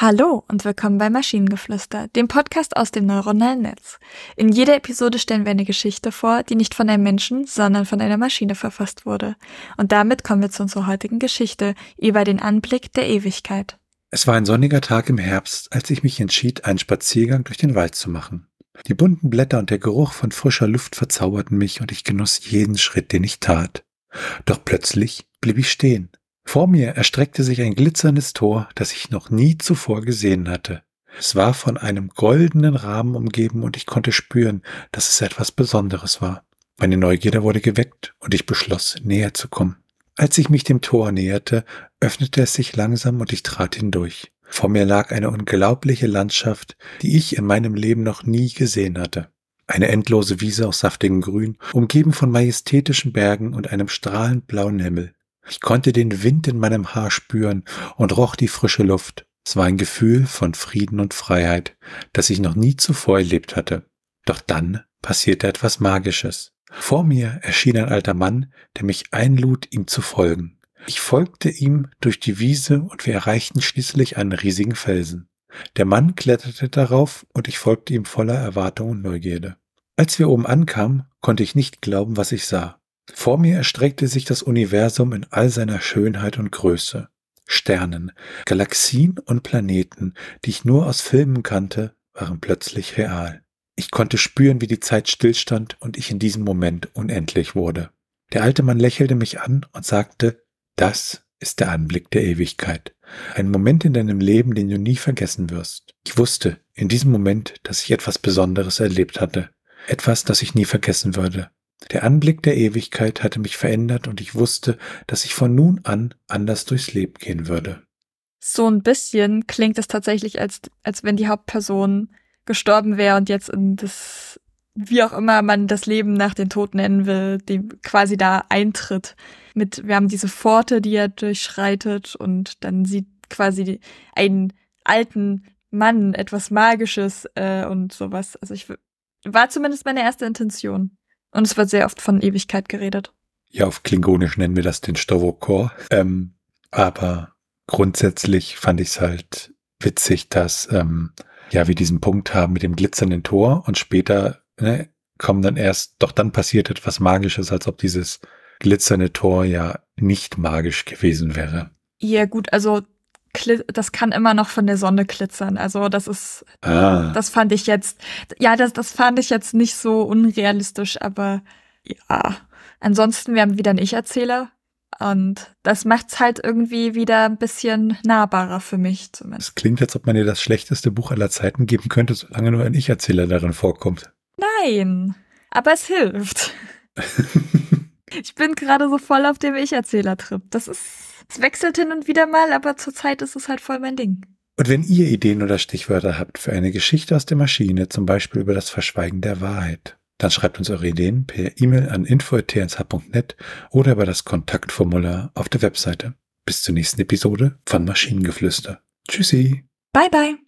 Hallo und willkommen bei Maschinengeflüster, dem Podcast aus dem neuronalen Netz. In jeder Episode stellen wir eine Geschichte vor, die nicht von einem Menschen, sondern von einer Maschine verfasst wurde. Und damit kommen wir zu unserer heutigen Geschichte über den Anblick der Ewigkeit. Es war ein sonniger Tag im Herbst, als ich mich entschied, einen Spaziergang durch den Wald zu machen. Die bunten Blätter und der Geruch von frischer Luft verzauberten mich und ich genoss jeden Schritt, den ich tat. Doch plötzlich blieb ich stehen. Vor mir erstreckte sich ein glitzerndes Tor, das ich noch nie zuvor gesehen hatte. Es war von einem goldenen Rahmen umgeben und ich konnte spüren, dass es etwas Besonderes war. Meine Neugierde wurde geweckt und ich beschloss, näher zu kommen. Als ich mich dem Tor näherte, öffnete es sich langsam und ich trat hindurch. Vor mir lag eine unglaubliche Landschaft, die ich in meinem Leben noch nie gesehen hatte. Eine endlose Wiese aus saftigem Grün, umgeben von majestätischen Bergen und einem strahlend blauen Himmel. Ich konnte den Wind in meinem Haar spüren und roch die frische Luft. Es war ein Gefühl von Frieden und Freiheit, das ich noch nie zuvor erlebt hatte. Doch dann passierte etwas Magisches. Vor mir erschien ein alter Mann, der mich einlud, ihm zu folgen. Ich folgte ihm durch die Wiese und wir erreichten schließlich einen riesigen Felsen. Der Mann kletterte darauf und ich folgte ihm voller Erwartung und Neugierde. Als wir oben ankamen, konnte ich nicht glauben, was ich sah. Vor mir erstreckte sich das Universum in all seiner Schönheit und Größe. Sternen, Galaxien und Planeten, die ich nur aus Filmen kannte, waren plötzlich real. Ich konnte spüren, wie die Zeit stillstand und ich in diesem Moment unendlich wurde. Der alte Mann lächelte mich an und sagte, das ist der Anblick der Ewigkeit. Ein Moment in deinem Leben, den du nie vergessen wirst. Ich wusste in diesem Moment, dass ich etwas Besonderes erlebt hatte. Etwas, das ich nie vergessen würde. Der Anblick der Ewigkeit hatte mich verändert und ich wusste, dass ich von nun an anders durchs Leben gehen würde. So ein bisschen klingt es tatsächlich, als, als wenn die Hauptperson gestorben wäre und jetzt in das, wie auch immer man das Leben nach den Tod nennen will, dem quasi da eintritt. Mit, wir haben diese Pforte, die er durchschreitet und dann sieht quasi einen alten Mann, etwas Magisches äh, und sowas. Also ich war zumindest meine erste Intention. Und es wird sehr oft von Ewigkeit geredet. Ja, auf Klingonisch nennen wir das den Stovokor. Ähm, aber grundsätzlich fand ich es halt witzig, dass ähm, ja wir diesen Punkt haben mit dem glitzernden Tor und später ne, kommen dann erst, doch dann passiert etwas Magisches, als ob dieses glitzernde Tor ja nicht magisch gewesen wäre. Ja, gut, also das kann immer noch von der Sonne glitzern. Also das ist, ah. das fand ich jetzt, ja, das, das fand ich jetzt nicht so unrealistisch, aber ja. Ansonsten, wir haben wieder einen Ich-Erzähler und das macht's halt irgendwie wieder ein bisschen nahbarer für mich zumindest. Es klingt, als ob man dir das schlechteste Buch aller Zeiten geben könnte, solange nur ein Ich-Erzähler darin vorkommt. Nein, aber es hilft. ich bin gerade so voll auf dem Ich-Erzähler-Trip. Das ist es wechselt hin und wieder mal, aber zurzeit ist es halt voll mein Ding. Und wenn ihr Ideen oder Stichwörter habt für eine Geschichte aus der Maschine, zum Beispiel über das Verschweigen der Wahrheit, dann schreibt uns eure Ideen per E-Mail an info.tnsh.net oder über das Kontaktformular auf der Webseite. Bis zur nächsten Episode von Maschinengeflüster. Tschüssi. Bye bye.